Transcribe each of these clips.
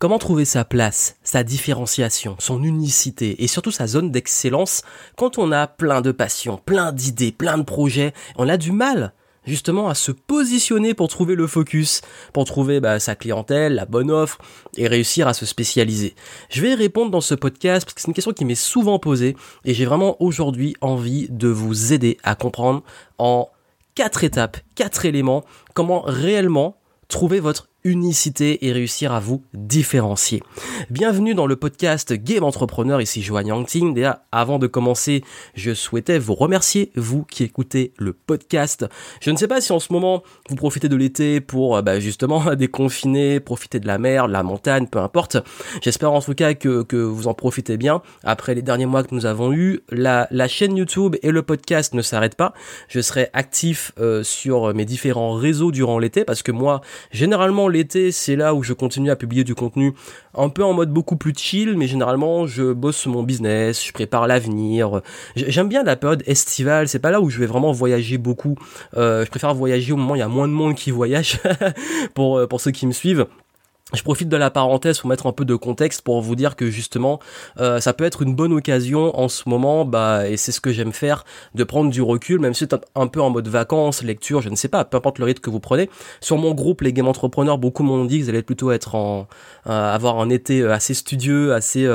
Comment trouver sa place, sa différenciation, son unicité et surtout sa zone d'excellence quand on a plein de passions, plein d'idées, plein de projets, on a du mal justement à se positionner pour trouver le focus, pour trouver bah, sa clientèle, la bonne offre et réussir à se spécialiser. Je vais répondre dans ce podcast parce que c'est une question qui m'est souvent posée et j'ai vraiment aujourd'hui envie de vous aider à comprendre en quatre étapes, quatre éléments, comment réellement trouver votre unicité et réussir à vous différencier. Bienvenue dans le podcast Game Entrepreneur, ici Joanne Yangting. Déjà, avant de commencer, je souhaitais vous remercier, vous qui écoutez le podcast. Je ne sais pas si en ce moment, vous profitez de l'été pour euh, bah, justement déconfiner, profiter de la mer, de la montagne, peu importe. J'espère en tout cas que, que vous en profitez bien. Après les derniers mois que nous avons eus, la, la chaîne YouTube et le podcast ne s'arrêtent pas. Je serai actif euh, sur mes différents réseaux durant l'été parce que moi, généralement, l'été, c'est là où je continue à publier du contenu un peu en mode beaucoup plus chill, mais généralement je bosse mon business, je prépare l'avenir. J'aime bien la période estivale, c'est pas là où je vais vraiment voyager beaucoup. Euh, je préfère voyager au moment où il y a moins de monde qui voyage euh, pour ceux qui me suivent. Je profite de la parenthèse pour mettre un peu de contexte pour vous dire que justement euh, ça peut être une bonne occasion en ce moment bah et c'est ce que j'aime faire de prendre du recul même si c'est un peu en mode vacances lecture je ne sais pas peu importe le rythme que vous prenez. Sur mon groupe les game entrepreneurs beaucoup m'ont dit que vous allez plutôt être en euh, avoir un été euh, assez studieux assez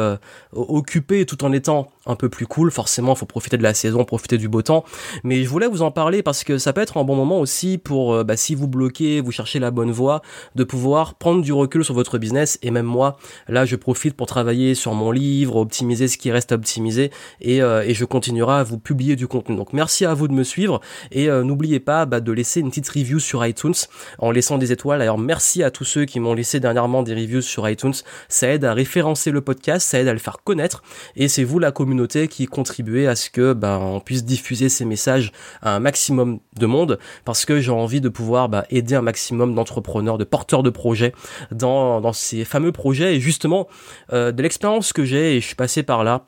occupé tout en étant un peu plus cool. Forcément il faut profiter de la saison profiter du beau temps. Mais je voulais vous en parler parce que ça peut être un bon moment aussi pour bah, si vous bloquez vous cherchez la bonne voie de pouvoir prendre du recul sur votre business et même moi là je profite pour travailler sur mon livre optimiser ce qui reste à optimiser et, euh, et je continuerai à vous publier du contenu. Donc merci à vous de me suivre et euh, n'oubliez pas bah, de laisser une petite review sur iTunes en laissant des étoiles. Alors merci à tous ceux qui m'ont laissé dernièrement des reviews sur iTunes. Ça aide à référencer le podcast ça aide à le faire connaître et c'est vous la communauté qui contribuez à ce que bah, on puisse diffuser ces messages à un maximum de monde parce que j'ai envie de pouvoir bah, aider un maximum d'entrepreneurs de porteurs de projets dans dans, ces fameux projets. Et justement euh, de l'expérience que j'ai et je suis passé par là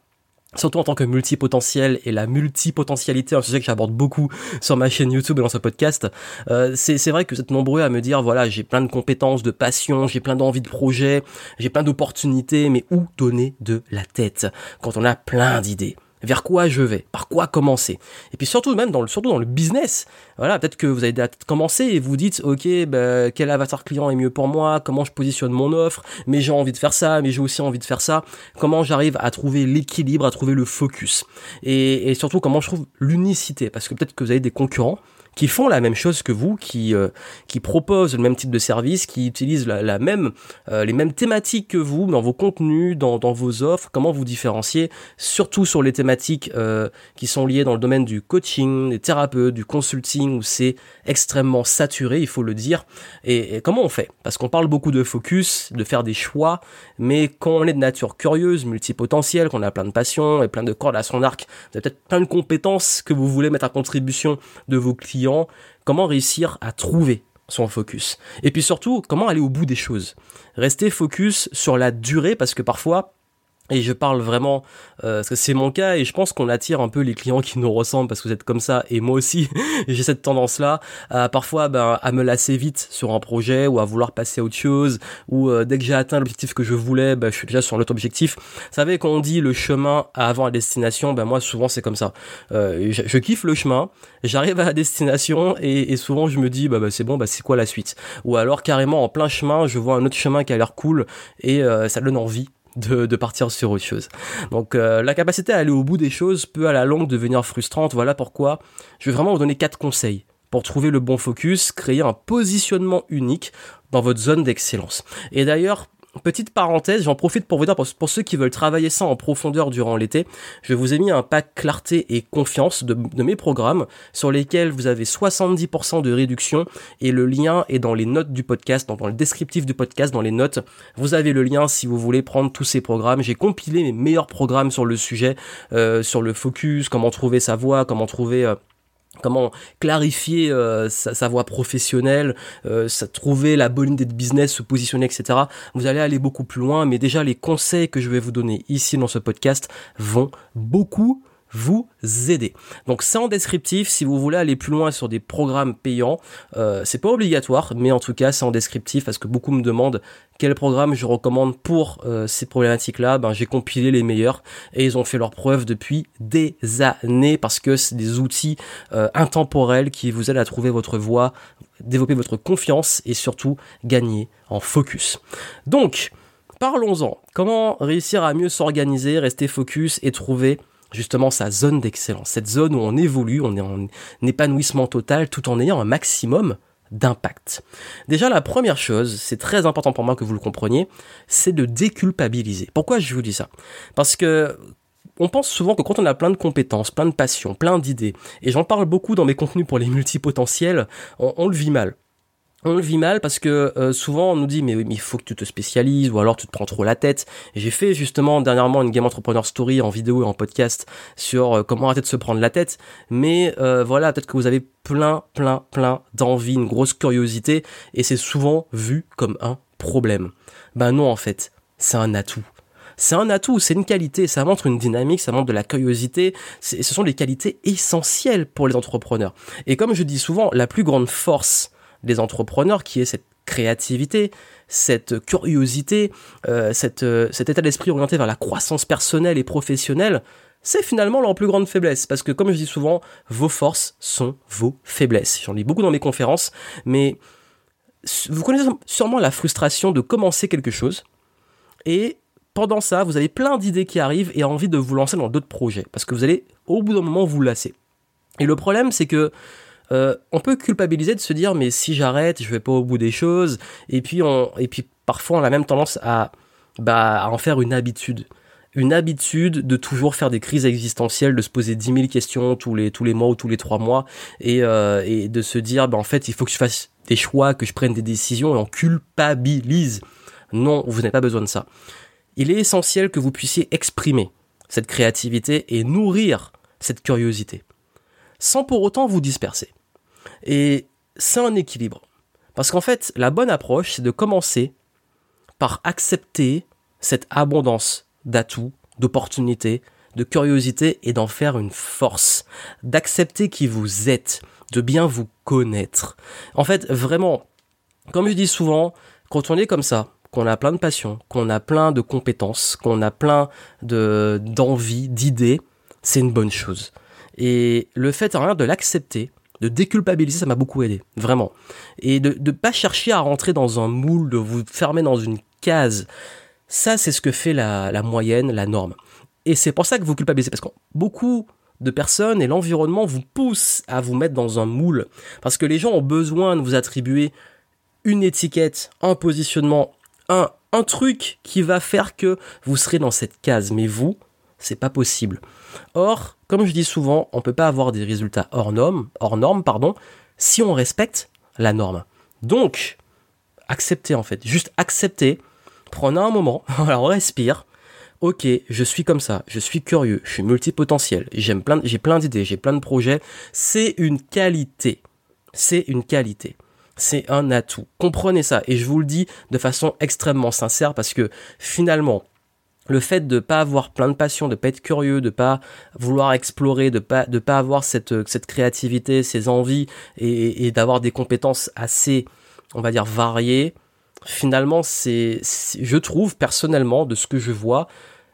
surtout en tant que multipotentiel et la multipotentialité, un sujet que j'aborde beaucoup sur ma chaîne YouTube et dans ce podcast, euh, c'est vrai que vous êtes nombreux à me dire, voilà, j'ai plein de compétences, de passions, j'ai plein d'envies de projets, j'ai plein d'opportunités, mais où donner de la tête quand on a plein d'idées? Vers quoi je vais, par quoi commencer? Et puis surtout même dans le surtout dans le business. Voilà, peut-être que vous avez commencé et vous dites OK, bah, quel avatar client est mieux pour moi, comment je positionne mon offre, mais j'ai envie de faire ça, mais j'ai aussi envie de faire ça. Comment j'arrive à trouver l'équilibre, à trouver le focus? Et, et surtout comment je trouve l'unicité? Parce que peut-être que vous avez des concurrents qui font la même chose que vous, qui euh, qui proposent le même type de service, qui utilisent la, même euh, les mêmes thématiques que vous dans vos contenus, dans, dans vos offres. Comment vous différencier, surtout sur les thématiques euh, qui sont liées dans le domaine du coaching, des thérapeutes, du consulting où c'est extrêmement saturé, il faut le dire. Et, comment on fait? Parce qu'on parle beaucoup de focus, de faire des choix, mais quand on est de nature curieuse, multipotentielle, qu'on a plein de passions et plein de cordes à son arc, vous avez peut-être plein de compétences que vous voulez mettre à contribution de vos clients comment réussir à trouver son focus. Et puis surtout, comment aller au bout des choses. Rester focus sur la durée parce que parfois, et je parle vraiment, euh, parce que c'est mon cas, et je pense qu'on attire un peu les clients qui nous ressemblent, parce que vous êtes comme ça, et moi aussi, j'ai cette tendance-là, à parfois ben, à me lasser vite sur un projet, ou à vouloir passer à autre chose, ou euh, dès que j'ai atteint l'objectif que je voulais, ben, je suis déjà sur l'autre objectif. Vous savez, quand on dit le chemin avant la destination, ben moi souvent c'est comme ça. Euh, je, kiffe le chemin, j'arrive à la destination, et, et, souvent je me dis, bah, bah c'est bon, bah c'est quoi la suite? Ou alors carrément en plein chemin, je vois un autre chemin qui a l'air cool, et ça donne envie de, partir sur autre chose. Donc euh, la capacité à aller au bout des choses peut à la longue devenir frustrante. Voilà pourquoi je vais vraiment vous donner quatre conseils pour trouver le bon focus, créer un positionnement unique dans votre zone d'excellence. Et d'ailleurs, Petite parenthèse, j'en profite pour vous dire, pour, ceux qui veulent travailler ça en profondeur durant l'été, je vous ai mis un pack clarté et confiance de, mes programmes sur lesquels vous avez 70% de réduction et le lien est dans les notes du podcast, dans le descriptif du podcast, dans les notes. Vous avez le lien si vous voulez prendre tous ces programmes. J'ai compilé mes meilleurs programmes sur le sujet, euh, sur le focus, comment trouver sa voix, comment trouver... Euh, comment clarifier euh, sa, voie professionnelle, euh, trouver la bonne idée de business, se positionner, etc. Vous allez aller beaucoup plus loin, mais déjà les conseils que je vais vous donner ici dans ce podcast vont beaucoup vous aider. Donc c'est en descriptif, si vous voulez aller plus loin sur des programmes payants, euh, c'est pas obligatoire, mais en tout cas c'est en descriptif parce que beaucoup me demandent quel programme je recommande pour euh, ces problématiques-là. Ben j'ai compilé les meilleurs et ils ont fait leur preuve depuis des années parce que c'est des outils euh, intemporels qui vous aident à trouver votre voie, développer votre confiance et surtout gagner en focus. Donc Parlons-en. Comment réussir à mieux s'organiser, rester focus et trouver justement sa zone d'excellence, cette zone où on évolue, on est en épanouissement total tout en ayant un maximum d'impact. Déjà, la première chose, c'est très important pour moi que vous le compreniez, c'est de déculpabiliser. Pourquoi je vous dis ça? Parce que on pense souvent que quand on a plein de compétences, plein de passions, plein d'idées, et j'en parle beaucoup dans mes contenus pour les multipotentiels, on le vit mal on le vit mal parce que euh, souvent on nous dit mais oui mais il faut que tu te spécialises ou alors tu te prends trop la tête. J'ai fait justement dernièrement une game entrepreneur story en vidéo et en podcast sur euh, comment arrêter de se prendre la tête. Mais euh, voilà peut-être que vous avez plein plein plein d'envie, une grosse curiosité et c'est souvent vu comme un problème. Ben non en fait c'est un atout. C'est un atout, c'est une qualité, ça montre une dynamique, ça montre de la curiosité, ce sont des qualités essentielles pour les entrepreneurs. Et comme je dis souvent, la plus grande force des entrepreneurs, qui est cette créativité, cette curiosité, euh, euh, cet état d'esprit orienté vers la croissance personnelle et professionnelle, c'est finalement leur plus grande faiblesse. Parce que comme je dis souvent, vos forces sont vos faiblesses. J'en lis beaucoup dans mes conférences, mais vous connaissez sûrement la frustration de commencer quelque chose et pendant ça, vous avez plein d'idées qui arrivent et envie de vous lancer dans d'autres projets parce que vous allez au bout d'un moment vous lasser. Et le problème, c'est que euh, on peut culpabiliser de se dire mais si j'arrête, je vais pas au bout des choses. Et puis on, et puis parfois on a même tendance à, bah, à en faire une habitude. Une habitude de toujours faire des crises existentielles, de se poser 10 000 questions tous les, tous les mois ou tous les trois mois, et, euh, et de se dire, bah, en fait, il faut que je fasse des choix, que je prenne des décisions, et on culpabilise. Non, vous n'avez pas besoin de ça. Il est essentiel que vous puissiez exprimer cette créativité et nourrir cette curiosité, sans pour autant vous disperser. Et c'est un équilibre. Parce qu'en fait, la bonne approche, c'est de commencer par accepter cette abondance d'atouts, d'opportunités, de curiosité et d'en faire une force. D'accepter qui vous êtes, de bien vous connaître. En fait, vraiment, comme je dis souvent, quand on est comme ça, qu'on a plein de passion, qu'on a plein de compétences, qu'on a plein de d'idées, c'est une bonne chose. Et le fait rien de l'accepter, de déculpabiliser, ça m'a beaucoup aidé, vraiment. Et de ne pas chercher à rentrer dans un moule, de vous fermer dans une case. Ça, c'est ce que fait la, la moyenne, la norme. Et c'est pour ça que vous culpabilisez, parce que beaucoup de personnes et l'environnement vous poussent à vous mettre dans un moule. Parce que les gens ont besoin de vous attribuer une étiquette, un positionnement, un, un truc qui va faire que vous serez dans cette case. Mais vous, c'est pas possible. Or, comme je dis souvent, on peut pas avoir des résultats hors normes, hors normes, pardon, si on respecte la norme. Donc, accepter en fait, juste accepter, prendre un moment, alors on respire. Ok, je suis comme ça, je suis curieux, je suis multipotentiel, j'aime plein, j'ai plein d'idées, j'ai plein de projets. C'est une qualité. C'est une qualité c'est un atout. Comprenez ça. Et je vous le dis de façon extrêmement sincère parce que finalement, le fait de pas avoir plein de passion, de pas être curieux, de pas vouloir explorer, de pas de pas avoir cette cette créativité, ces envies et, d'avoir des compétences assez, on va dire variées. Finalement, c'est je trouve personnellement de ce que je vois,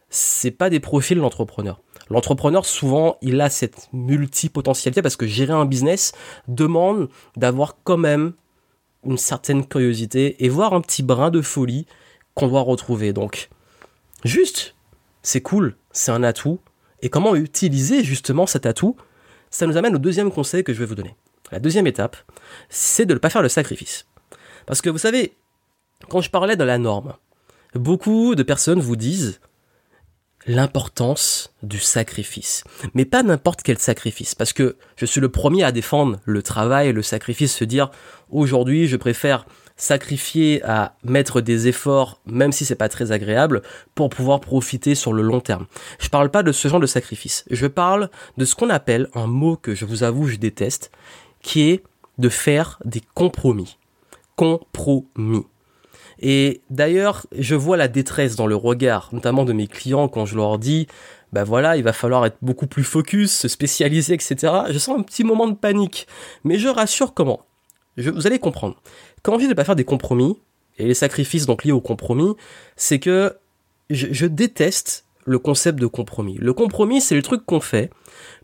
c'est pas des profils d'entrepreneur. L'entrepreneur, souvent, il a cette multipotentialité parce que gérer un business demande d'avoir quand même une certaine curiosité et voir un petit brin de folie qu'on doit retrouver. Donc, Juste, c'est cool, c'est un atout. Et comment utiliser justement cet atout? Ça nous amène au deuxième conseil que je vais vous donner. La deuxième étape, c'est de ne pas faire le sacrifice. Parce que vous savez, quand je parlais de la norme, beaucoup de personnes vous disent l'importance du sacrifice. Mais pas n'importe quel sacrifice, parce que je suis le premier à défendre le travail le sacrifice, se dire aujourd'hui je préfère sacrifier à mettre des efforts, même si c'est pas très agréable, pour pouvoir profiter sur le long terme. Je parle pas de ce genre de sacrifice. Je parle de ce qu'on appelle un mot que je vous avoue je déteste, qui est de faire des compromis. Compromis. Et d'ailleurs, je vois la détresse dans le regard, notamment de mes clients quand je leur dis, bah voilà, il va falloir être beaucoup plus focus, se spécialiser, etc. Je sens un petit moment de panique. Mais je rassure comment Vous allez comprendre. Quand je ne pas faire des compromis, et les sacrifices donc liés au compromis, c'est que je, déteste le concept de compromis. Le compromis, c'est le truc qu'on fait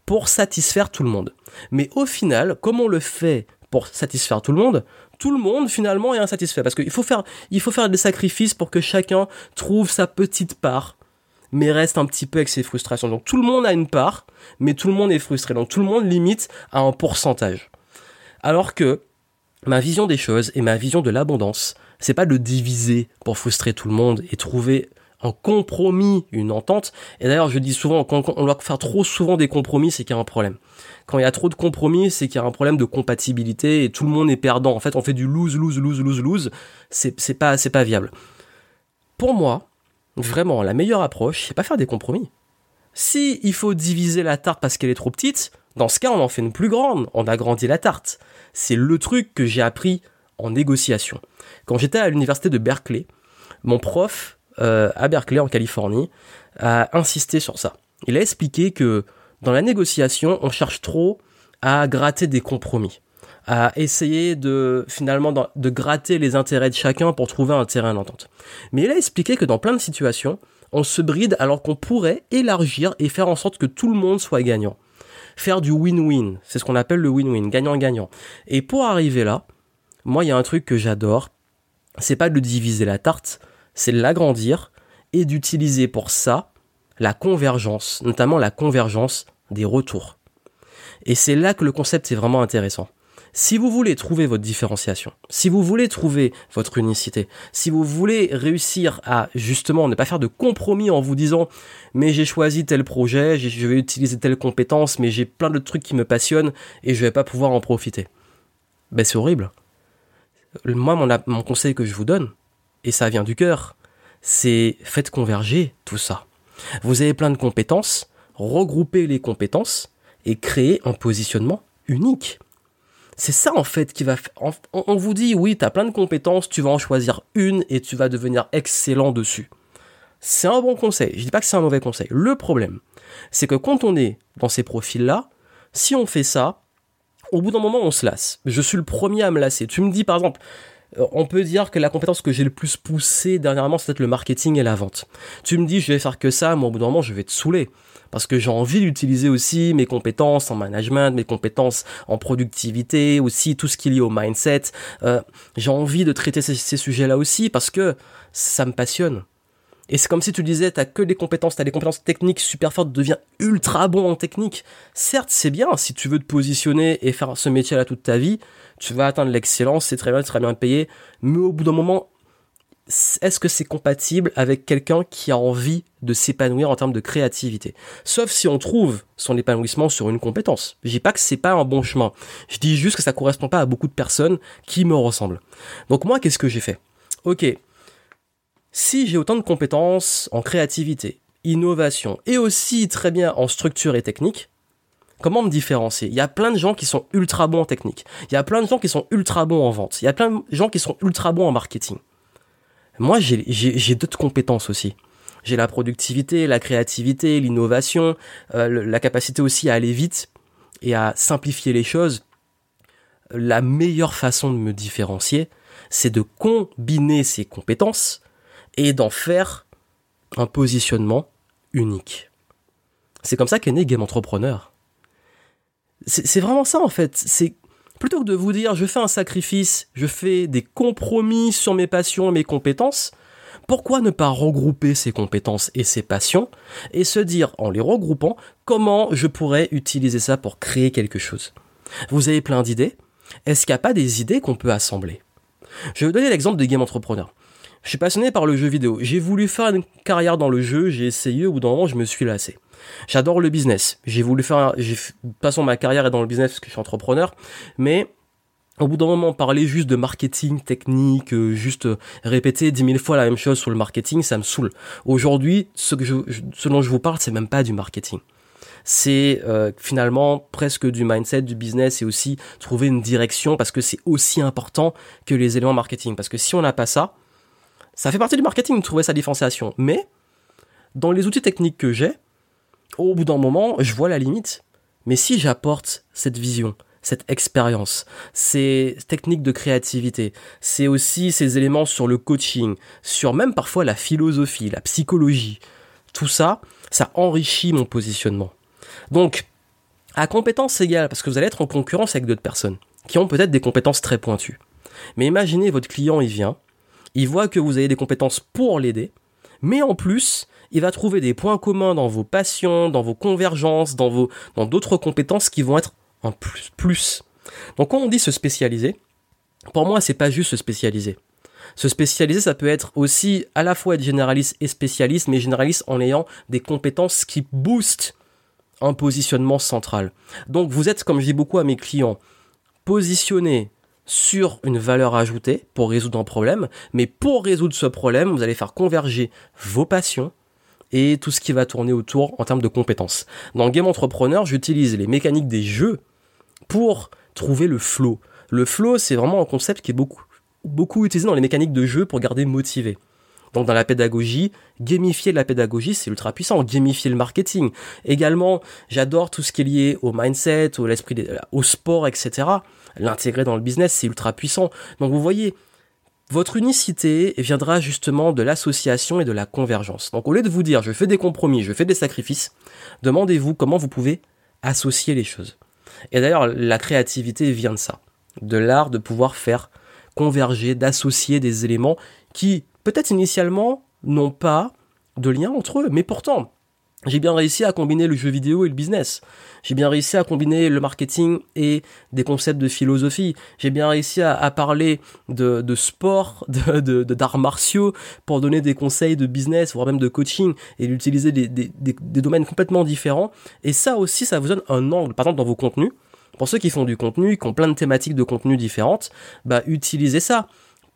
pour satisfaire tout le monde. Mais au final, comme on le fait pour satisfaire tout le monde, tout le monde finalement est insatisfait parce qu'il faut faire, il faut faire des sacrifices pour que chacun trouve sa petite part, mais reste un petit peu avec ses frustrations. Donc tout le monde a une part, mais tout le monde est frustré. Donc tout le monde limite à un pourcentage. Alors que ma vision des choses et ma vision de l'abondance, c'est pas de diviser pour frustrer tout le monde et trouver un compromis, une entente. Et d'ailleurs, je dis souvent, quand on doit faire trop souvent des compromis, c'est qu'il y a un problème. Quand il y a trop de compromis, c'est qu'il y a un problème de compatibilité et tout le monde est perdant. En fait, on fait du lose, lose, lose, lose, lose. C'est, c'est pas, c'est pas viable. Pour moi, vraiment, la meilleure approche, c'est pas faire des compromis. Si il faut diviser la tarte parce qu'elle est trop petite, dans ce cas, on en fait une plus grande. On agrandit la tarte. C'est le truc que j'ai appris en négociation. Quand j'étais à l'université de Berkeley, mon prof euh, à Berkeley en Californie a insisté sur ça. Il a expliqué que dans la négociation, on cherche trop à gratter des compromis, à essayer de finalement de gratter les intérêts de chacun pour trouver un terrain d'entente. Mais il a expliqué que dans plein de situations, on se bride alors qu'on pourrait élargir et faire en sorte que tout le monde soit gagnant. Faire du win-win, c'est ce qu'on appelle le win-win, gagnant-gagnant. Et pour arriver là, moi il y a un truc que j'adore, c'est pas de diviser la tarte, c'est de l'agrandir et d'utiliser pour ça la convergence, notamment la convergence des retours. Et c'est là que le concept est vraiment intéressant. Si vous voulez trouver votre différenciation, si vous voulez trouver votre unicité, si vous voulez réussir à justement ne pas faire de compromis en vous disant mais j'ai choisi tel projet, je vais utiliser telle compétence, mais j'ai plein de trucs qui me passionnent et je vais pas pouvoir en profiter. Ben c'est horrible moi, mon, conseil que je vous donne, et ça vient du cœur, c'est faites converger tout ça. Vous avez plein de compétences, regroupez les compétences et créez un positionnement unique. C'est ça en fait qui va... On, vous dit oui, tu as plein de compétences, tu vas en choisir une et tu vas devenir excellent dessus. C'est un bon conseil, je dis pas que c'est un mauvais conseil. Le problème, c'est que quand on est dans ces profils-là, si on fait ça, au bout d'un moment, on se lasse. Je suis le premier à me lasser. Tu me dis, par exemple, on peut dire que la compétence que j'ai le plus poussée dernièrement, c'est peut-être le marketing et la vente. Tu me dis, je vais faire que ça, mais au bout d'un moment, je vais te saouler. Parce que j'ai envie d'utiliser aussi mes compétences en management, mes compétences en productivité, aussi tout ce qui est lié au mindset. Euh, j'ai envie de traiter ces sujets-là aussi parce que ça me passionne. Et c'est comme si tu disais, t'as que des compétences, t'as des compétences techniques super fortes, deviens ultra bon en technique. Certes, c'est bien, si tu veux te positionner et faire ce métier-là toute ta vie, tu vas atteindre l'excellence, c'est très bien, très bien payé, mais au bout d'un moment, est-ce que c'est compatible avec quelqu'un qui a envie de s'épanouir en termes de créativité? Sauf si on trouve son épanouissement sur une compétence. Je dis pas que c'est pas un bon chemin. Je dis juste que ça correspond pas à beaucoup de personnes qui me ressemblent. Donc moi, qu'est-ce que j'ai fait? Ok, si j'ai autant de compétences en créativité, innovation et aussi très bien en structure et technique, comment me différencier? Il y a plein de gens qui sont ultra bons en technique. Il y a plein de gens qui sont ultra bons en vente. Il y a plein de gens qui sont ultra bons en marketing. Moi, j'ai d'autres compétences aussi. J'ai la productivité, la créativité, l'innovation, euh, la capacité aussi à aller vite et à simplifier les choses. La meilleure façon de me différencier, c'est de combiner ces compétences et d'en faire un positionnement unique. C'est comme ça qu'est né Game Entrepreneur. C'est vraiment ça en fait. C'est plutôt que de vous dire je fais un sacrifice, je fais des compromis sur mes passions et mes compétences, pourquoi ne pas regrouper ces compétences et ces passions et se dire en les regroupant comment je pourrais utiliser ça pour créer quelque chose? Vous avez plein d'idées Est-ce qu'il n'y a pas des idées qu'on peut assembler? Je vais vous donner l'exemple de Game Entrepreneur. Je suis passionné par le jeu vidéo. J'ai voulu faire une carrière dans le jeu, j'ai essayé, au bout d'un moment, je me suis lassé. J'adore le business. J'ai voulu faire, j'ai, façon, ma carrière est dans le business parce que je suis entrepreneur, mais au bout d'un moment, parler juste de marketing technique, euh, juste répéter dix mille fois la même chose sur le marketing, ça me saoule. Aujourd'hui, ce, que je, ce dont je vous parle, c'est même pas du marketing. C'est euh, finalement presque du mindset, du business et aussi trouver une direction parce que c'est aussi important que les éléments marketing. Parce que si on n'a pas ça, Ça fait partie du marketing de trouver sa différenciation. Mais, dans les outils techniques que j'ai, au bout d'un moment, je vois la limite. Mais si j'apporte cette vision, cette expérience, ces techniques de créativité, c'est aussi ces éléments sur le coaching, sur même parfois la philosophie, la psychologie, tout ça, ça enrichit mon positionnement. Donc, à compétence égale, parce que vous allez être en concurrence avec d'autres personnes qui ont peut-être des compétences très pointues. Mais imaginez votre client, il vient, il voit que vous avez des compétences pour l'aider, mais en plus, il va trouver des points communs dans vos passions, dans vos convergences, dans vos dans d'autres compétences qui vont être en plus plus. Donc quand on dit se spécialiser, pour moi c'est pas juste se spécialiser. Se spécialiser, ça peut être aussi à la fois être généraliste et spécialiste, mais généraliste en ayant des compétences qui boostent un positionnement central. Donc vous êtes, comme je dis beaucoup à mes clients, positionné sur une valeur ajoutée pour résoudre un problème, mais pour résoudre ce problème, vous allez faire converger vos passions, et tout ce qui va tourner autour en termes de compétences. Dans Game Entrepreneur, j'utilise les mécaniques des jeux pour trouver le flow. Le flow, c'est vraiment un concept qui est beaucoup, beaucoup utilisé dans les mécaniques de jeu pour garder motivé. Donc dans la pédagogie, gamifier la pédagogie, c'est ultra puissant. Gamifier le marketing. Également, j'adore tout ce qui est lié au mindset, au l'esprit, au sport, etc. L'intégrer dans le business, c'est ultra puissant. Donc vous voyez, votre unicité viendra justement de l'association et de la convergence. Donc au lieu de vous dire je fais des compromis, je fais des sacrifices, demandez-vous comment vous pouvez associer les choses. Et d'ailleurs, la créativité vient de ça, de l'art de pouvoir faire converger, d'associer des éléments qui peut-être initialement n'ont pas de lien entre eux, mais pourtant j'ai bien réussi à combiner le jeu vidéo et le business. J'ai bien réussi à combiner le marketing et des concepts de philosophie. J'ai bien réussi à, parler de, sport, de, de, d'arts martiaux pour donner des conseils de business, voire même de coaching et d'utiliser des, des, des, des domaines complètement différents. Et ça aussi, ça vous donne un angle, par exemple dans vos contenus. Pour ceux qui font du contenu, qui ont plein de thématiques de contenu différentes, bah utilisez ça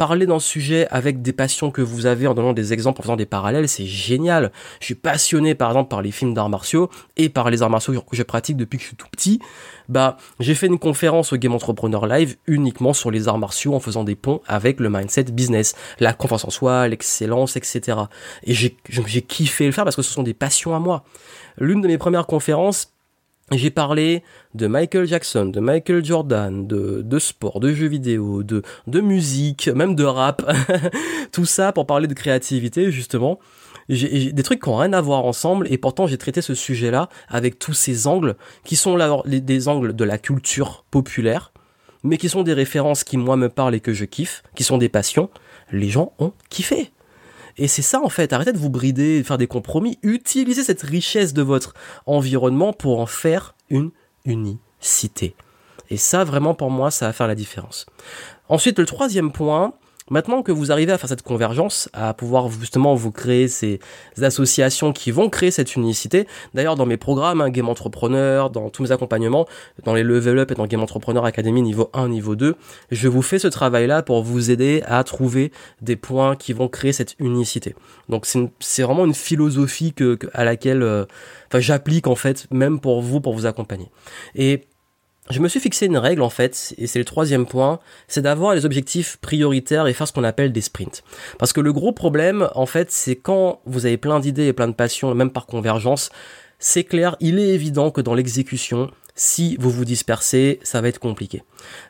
parler d'un sujet avec des passions que vous avez en donnant des exemples, en faisant des parallèles, c'est génial. Je suis passionné par exemple par les films d'arts martiaux et par les arts martiaux que je pratique depuis que je suis tout petit. Bah, j'ai fait une conférence au Game Entrepreneur Live uniquement sur les arts martiaux en faisant des ponts avec le mindset business, la confiance en soi, l'excellence, etc. Et j'ai kiffé le faire parce que ce sont des passions à moi. L'une de mes premières conférences, j'ai parlé de Michael Jackson, de Michael Jordan, de, sport, de jeux vidéo, de, musique, même de rap. Tout ça pour parler de créativité, justement. Des trucs qui n'ont rien à voir ensemble et pourtant j'ai traité ce sujet-là avec tous ces angles qui sont là, des angles de la culture populaire, mais qui sont des références qui moi me parlent et que je kiffe, qui sont des passions. Les gens ont kiffé. Et c'est ça en fait, arrêtez de vous brider, de faire des compromis, utilisez cette richesse de votre environnement pour en faire une unicité. Et ça vraiment pour moi ça va faire la différence. Ensuite le troisième point, Maintenant que vous arrivez à faire cette convergence, à pouvoir justement vous créer ces associations qui vont créer cette unicité, d'ailleurs dans mes programmes, hein, Game Entrepreneur, dans tous mes accompagnements, dans les Level Up et dans Game Entrepreneur Academy niveau 1, niveau 2, je vous fais ce travail-là pour vous aider à trouver des points qui vont créer cette unicité. Donc c'est vraiment une philosophie à laquelle euh, j'applique en fait, même pour vous, pour vous accompagner. Je me suis fixé une règle en fait, et c'est le troisième point, c'est d'avoir les objectifs prioritaires et faire ce qu'on appelle des sprints. Parce que le gros problème en fait, c'est quand vous avez plein d'idées et plein de passions, même par convergence, c'est clair, il est évident que dans l'exécution, si vous vous dispersez, ça va être compliqué.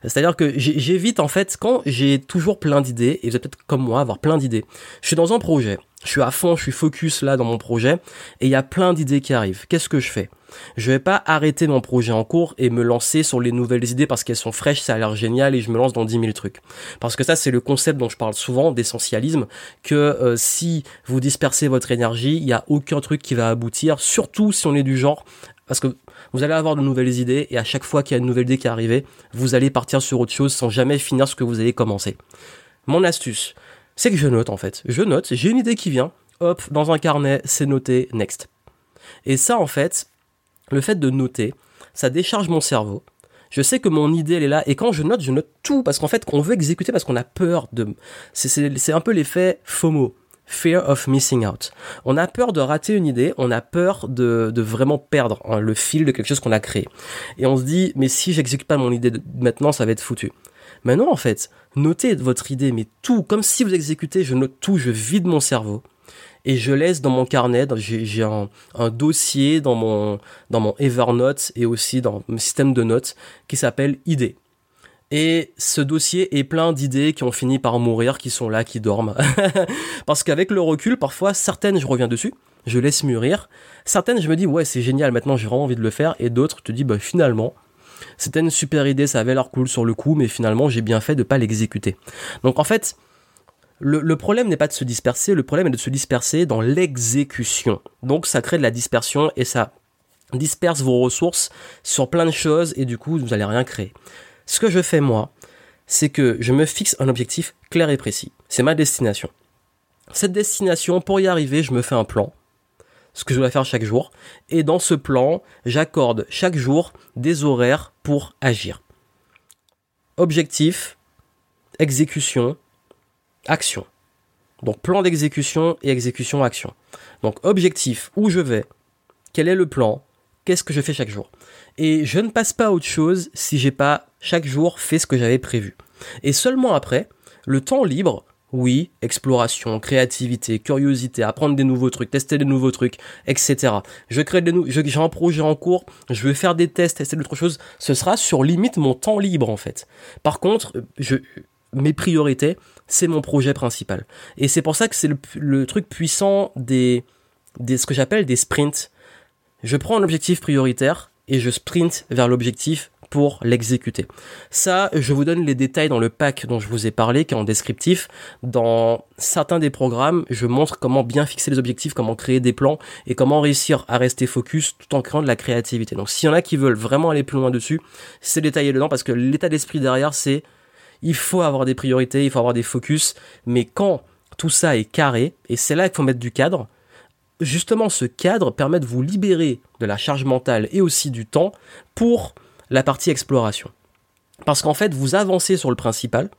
C'est-à-dire que j'évite en fait quand j'ai toujours plein d'idées, et vous êtes peut-être comme moi, avoir plein d'idées. Je suis dans un projet, je suis à fond, je suis focus là dans mon projet, et il y a plein d'idées qui arrivent. Qu'est-ce que je fais? Je vais pas arrêter mon projet en cours et me lancer sur les nouvelles idées parce qu'elles sont fraîches, ça a l'air génial et je me lance dans 10 000 trucs. Parce que ça, c'est le concept dont je parle souvent, d'essentialisme, que euh, si vous dispersez votre énergie, il y a aucun truc qui va aboutir, surtout si on est du genre parce que vous allez avoir de nouvelles idées et à chaque fois qu'il y a une nouvelle idée qui est arrivée, vous allez partir sur autre chose sans jamais finir ce que vous avez commencé. Mon astuce, c'est que je note en fait. Je note, j'ai une idée qui vient, hop, dans un carnet, c'est noté, next. Et ça en fait, le fait de noter, ça décharge mon cerveau. Je sais que mon idée elle est là et quand je note, je note tout parce qu'en fait, qu'on veut exécuter parce qu'on a peur de. C'est un peu l'effet FOMO fear of missing out. On a peur de rater une idée, on a peur de, de vraiment perdre hein, le fil de quelque chose qu'on a créé. Et on se dit, mais si j'exécute pas mon idée maintenant, ça va être foutu. Maintenant, en fait, notez votre idée, mais tout, comme si vous exécutez, je note tout, je vide mon cerveau et je laisse dans mon carnet, j'ai un, un, dossier dans mon, dans mon Evernote et aussi dans mon système de notes qui s'appelle idées. Et ce dossier est plein d'idées qui ont fini par mourir, qui sont là, qui dorment. Parce qu'avec le recul, parfois, certaines, je reviens dessus, je laisse mûrir. Certaines, je me dis, ouais, c'est génial, maintenant j'ai vraiment envie de le faire. Et d'autres, je te dis, bah finalement, c'était une super idée, ça avait l'air cool sur le coup, mais finalement, j'ai bien fait de pas l'exécuter. Donc en fait, le, problème n'est pas de se disperser, le problème est de se disperser dans l'exécution. Donc ça crée de la dispersion et ça disperse vos ressources sur plein de choses et du coup vous n'allez rien créer. Ce que je fais moi, c'est que je me fixe un objectif clair et précis. C'est ma destination. Cette destination, pour y arriver, je me fais un plan, ce que je dois faire chaque jour, et dans ce plan, j'accorde chaque jour des horaires pour agir. Objectif, exécution, action. Donc plan d'exécution et exécution action. Donc objectif, où je vais, quel est le plan, qu'est-ce que je fais chaque jour. Et je ne passe pas à autre chose si j'ai pas chaque jour fait ce que j'avais prévu. Et seulement après, le temps libre, oui, exploration, créativité, curiosité, apprendre des nouveaux trucs, tester des nouveaux trucs, etc. Je crée des nouveaux, j'ai un projet en cours, je vais faire des tests, tester d'autres choses. Ce sera sur limite mon temps libre en fait. Par contre, mes priorités, c'est mon projet principal. Et c'est pour ça que c'est le, truc puissant des, des ce que j'appelle des sprints. Je prends un objectif prioritaire et je sprint vers l'objectif pour l'exécuter. Ça, je vous donne les détails dans le pack dont je vous ai parlé, qui est en descriptif. Dans certains des programmes, je montre comment bien fixer les objectifs, comment créer des plans et comment réussir à rester focus tout en créant de la créativité. Donc s'il y en a qui veulent vraiment aller plus loin dessus, c'est détaillé dedans parce que l'état d'esprit derrière, c'est il faut avoir des priorités, il faut avoir des focus, mais quand tout ça est carré, et c'est là qu'il faut mettre du cadre, justement ce cadre permet de vous libérer de la charge mentale et aussi du temps pour la partie exploration. Parce qu'en fait, vous avancez sur le principal,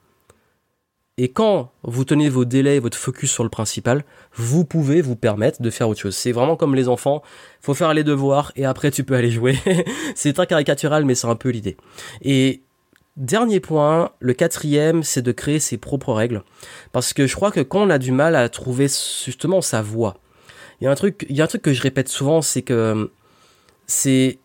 et quand vous tenez vos délais, votre focus sur le principal, vous pouvez vous permettre de faire autre chose. C'est vraiment comme les enfants, faut faire les devoirs et après tu peux aller jouer. c'est très caricatural, mais c'est un peu l'idée. Et Dernier point, le quatrième, c'est de créer ses propres règles. Parce que je crois que quand on a du mal à trouver justement sa voie, il y a un truc, il y a un truc que je répète souvent, c'est que c'est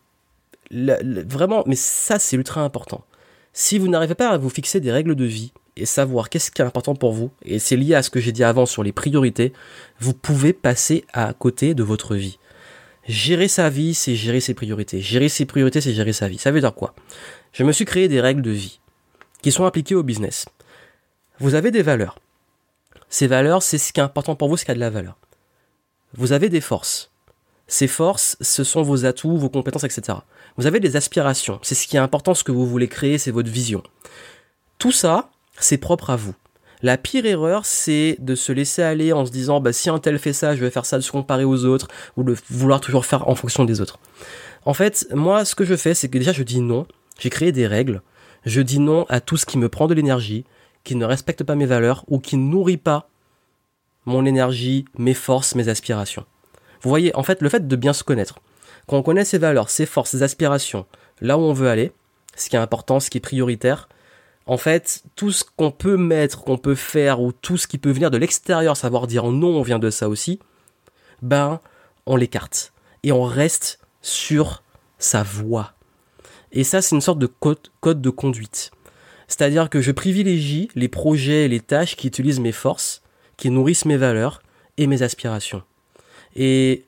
vraiment, mais ça c'est ultra important. Si vous n'arrivez pas à vous fixer des règles de vie et savoir qu'est-ce qui est important pour vous, et c'est lié à ce que j'ai dit avant sur les priorités, vous pouvez passer à côté de votre vie. Gérer sa vie, c'est gérer ses priorités. Gérer ses priorités, c'est gérer sa vie. Ça veut dire quoi? Je me suis créé des règles de vie qui sont appliquées au business. Vous avez des valeurs. Ces valeurs, c'est ce qui est important pour vous, ce qui a de la valeur. Vous avez des forces. Ces forces, ce sont vos atouts, vos compétences, etc. Vous avez des aspirations. C'est ce qui est important, ce que vous voulez créer, c'est votre vision. Tout ça, c'est propre à vous. La pire erreur, c'est de se laisser aller en se disant, bah, si un tel fait ça, je vais faire ça, de se comparer aux autres, ou de vouloir toujours faire en fonction des autres. En fait, moi, ce que je fais, c'est que déjà, je dis non j'ai créé des règles. Je dis non à tout ce qui me prend de l'énergie, qui ne respecte pas mes valeurs ou qui ne nourrit pas mon énergie, mes forces, mes aspirations. Vous voyez, en fait, le fait de bien se connaître, quand on connaît ses valeurs, ses forces, ses aspirations, là où on veut aller, ce qui est important, ce qui est prioritaire, en fait, tout ce qu'on peut mettre, qu'on peut faire, ou tout ce qui peut venir de l'extérieur, savoir dire non, on vient de ça aussi, ben, on l'écarte. Et on reste sur sa voie. Et ça, c'est une sorte de code, code de conduite. C'est-à-dire que je privilégie les projets et les tâches qui utilisent mes forces, qui nourrissent mes valeurs et mes aspirations. Et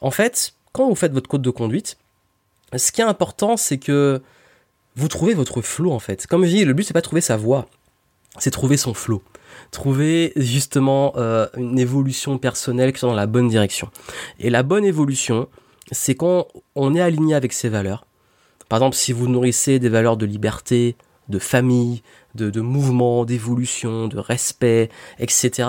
en fait, quand vous faites votre code de conduite, ce qui est important, c'est que vous trouvez votre flow en fait. Comme je dis, le but c'est pas trouver sa voie, c'est trouver son flow. Trouver justement euh, une évolution personnelle qui soit dans la bonne direction. Et la bonne évolution, c'est quand on est aligné avec ses valeurs, par exemple, si vous nourrissez des valeurs de liberté, de famille, de, mouvement, d'évolution, de respect, etc.,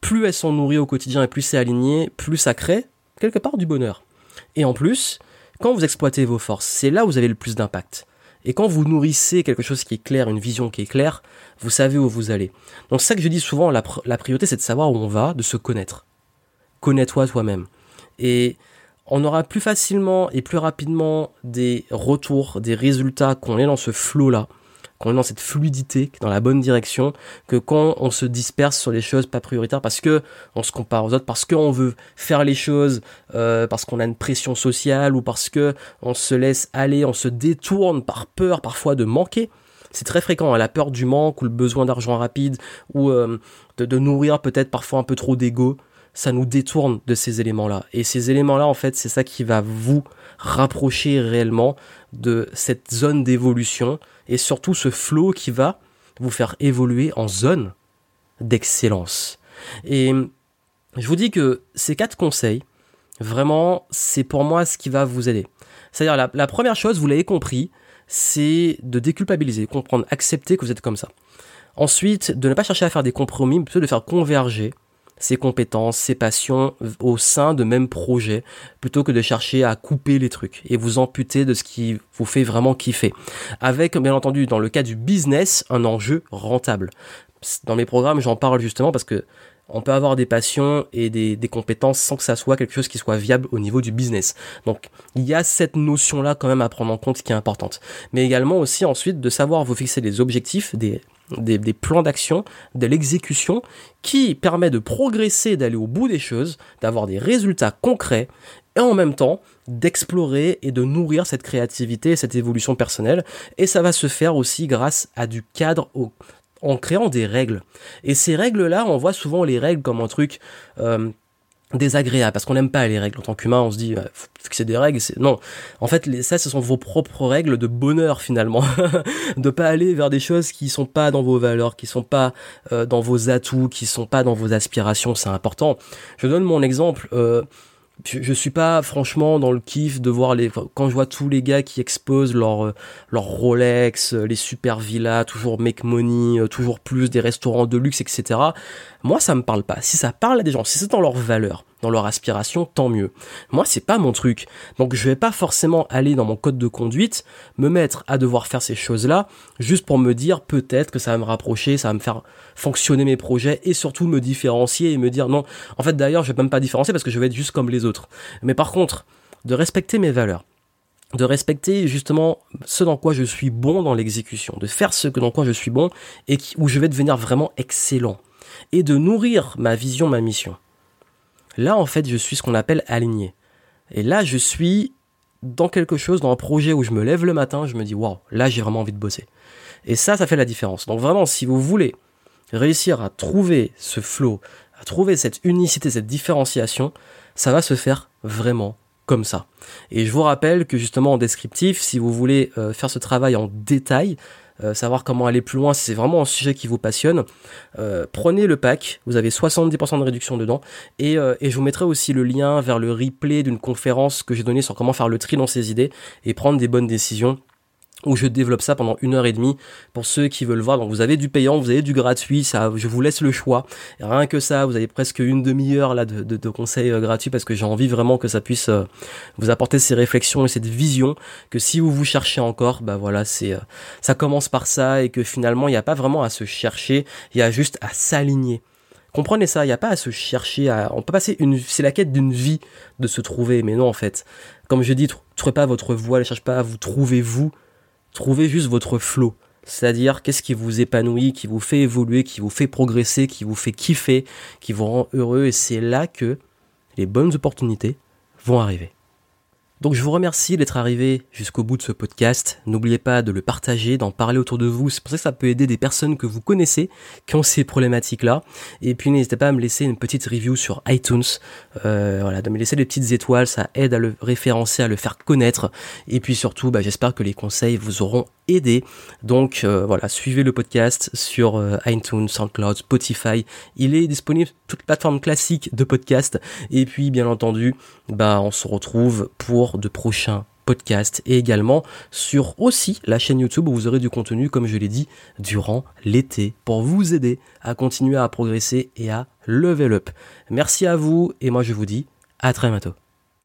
plus elles sont nourries au quotidien et plus c'est aligné, plus ça crée quelque part du bonheur. Et en plus, quand vous exploitez vos forces, c'est là où vous avez le plus d'impact. Et quand vous nourrissez quelque chose qui est clair, une vision qui est claire, vous savez où vous allez. Donc c'est ça que je dis souvent, la, la priorité c'est de savoir où on va, de se connaître. Connais-toi toi-même. Et on aura plus facilement et plus rapidement des retours, des résultats qu'on est dans ce flot-là, qu'on est dans cette fluidité, dans la bonne direction, que quand on se disperse sur les choses pas prioritaires parce que on se compare aux autres, parce qu'on veut faire les choses, euh, parce qu'on a une pression sociale ou parce que on se laisse aller, on se détourne par peur parfois de manquer. C'est très fréquent, hein, la peur du manque ou le besoin d'argent rapide ou euh, de, de nourrir peut-être parfois un peu trop d'ego ça nous détourne de ces éléments-là. Et ces éléments-là, en fait, c'est ça qui va vous rapprocher réellement de cette zone d'évolution et surtout ce flow qui va vous faire évoluer en zone d'excellence. Et je vous dis que ces quatre conseils, vraiment, c'est pour moi ce qui va vous aider. C'est-à-dire, la, la première chose, vous l'avez compris, c'est de déculpabiliser, comprendre, accepter que vous êtes comme ça. Ensuite, de ne pas chercher à faire des compromis, mais plutôt de faire converger ses compétences, ses passions au sein de même projet, plutôt que de chercher à couper les trucs et vous amputer de ce qui vous fait vraiment kiffer. Avec, bien entendu, dans le cas du business, un enjeu rentable. Dans mes programmes, j'en parle justement parce que on peut avoir des passions et des, compétences sans que ça soit quelque chose qui soit viable au niveau du business. Donc il y a cette notion-là quand même à prendre en compte qui est importante. Mais également aussi ensuite de savoir vous fixer des objectifs, des, des, plans d'action, de l'exécution qui permet de progresser, d'aller au bout des choses, d'avoir des résultats concrets et en même temps d'explorer et de nourrir cette créativité, cette évolution personnelle. Et ça va se faire aussi grâce à du cadre en créant des règles. Et ces règles-là, on voit souvent les règles comme un truc euh, désagréable, parce qu'on n'aime pas les règles. En tant qu'humain, on se dit, faut fixer des règles. Non, en fait, les, ça, ce sont vos propres règles de bonheur finalement, de pas aller vers des choses qui sont pas dans vos valeurs, qui sont pas euh, dans vos atouts, qui sont pas dans vos aspirations. C'est important. Je donne mon exemple. Euh, je, je, suis pas franchement dans le kiff de voir les quand je vois tous les gars qui exposent leur euh, leur Rolex, euh, les super villas, toujours make money, euh, toujours plus des restaurants de luxe, etc. Moi, ça me parle pas. Si ça parle à des gens, si c'est dans leur valeur, dans leur aspiration, tant mieux. Moi, c'est pas mon truc. Donc, je vais pas forcément aller dans mon code de conduite, me mettre à devoir faire ces choses-là, juste pour me dire peut-être que ça va me rapprocher, ça va me faire fonctionner mes projets et surtout me différencier et me dire non. En fait, d'ailleurs, je vais même pas différencier parce que je vais être juste comme les autres. Mais par contre, de respecter mes valeurs de respecter justement ce dans quoi je suis bon dans l'exécution, de faire ce dans quoi je suis bon et où je vais devenir vraiment excellent et de nourrir ma vision, ma mission. Là, en fait, je suis ce qu'on appelle aligné. Et là, je suis dans quelque chose, dans un projet où je me lève le matin, je me dis, waouh, là, j'ai vraiment envie de bosser. Et ça, ça fait la différence. Donc vraiment, si vous voulez réussir à trouver ce flow, à trouver cette unicité, cette différenciation, ça va se faire vraiment comme ça. Et je vous rappelle que justement en descriptif, si vous voulez euh, faire ce travail en détail, euh, savoir comment aller plus loin, si c'est vraiment un sujet qui vous passionne, euh, prenez le pack, vous avez 70% de réduction dedans, et, euh, et je vous mettrai aussi le lien vers le replay d'une conférence que j'ai donnée sur comment faire le tri dans ses idées et prendre des bonnes décisions où je développe ça pendant une heure et demie pour ceux qui veulent voir. Donc vous avez du payant, vous avez du gratuit, ça, je vous laisse le choix. Rien que ça, vous avez presque une demi-heure là de, de, de, conseils euh, gratuits parce que j'ai envie vraiment que ça puisse euh, vous apporter ces réflexions et cette vision que si vous vous cherchez encore, bah voilà, c'est euh, ça commence par ça et que finalement il n'y a pas vraiment à se chercher, il y a juste à s'aligner. Comprenez ça, il n'y a pas à se chercher, à, on peut passer une, c'est la quête d'une vie de se trouver, mais non en fait. Comme je dis, trouvez pas votre voie, ne cherchez pas à vous trouver vous, Trouvez juste votre flow. C'est-à-dire qu'est-ce qui vous épanouit, qui vous fait évoluer, qui vous fait progresser, qui vous fait kiffer, qui vous rend heureux. Et c'est là que les bonnes opportunités vont arriver. Donc je vous remercie d'être arrivé jusqu'au bout de ce podcast. N'oubliez pas de le partager, d'en parler autour de vous. C'est pour ça que ça peut aider des personnes que vous connaissez qui ont ces problématiques-là. Et puis n'hésitez pas à me laisser une petite review sur iTunes. Euh, voilà, de me laisser des petites étoiles, ça aide à le référencer, à le faire connaître. Et puis surtout, bah, j'espère que les conseils vous auront aidé. Donc euh, voilà, suivez le podcast sur euh, iTunes, SoundCloud, Spotify. Il est disponible sur toutes les plateformes classiques de podcast. Et puis bien entendu, bah on se retrouve de prochains podcasts et également sur aussi la chaîne YouTube où vous aurez du contenu, comme je l'ai dit, durant l'été pour vous aider à continuer à progresser et à level up. Merci à vous et moi je vous dis à très bientôt.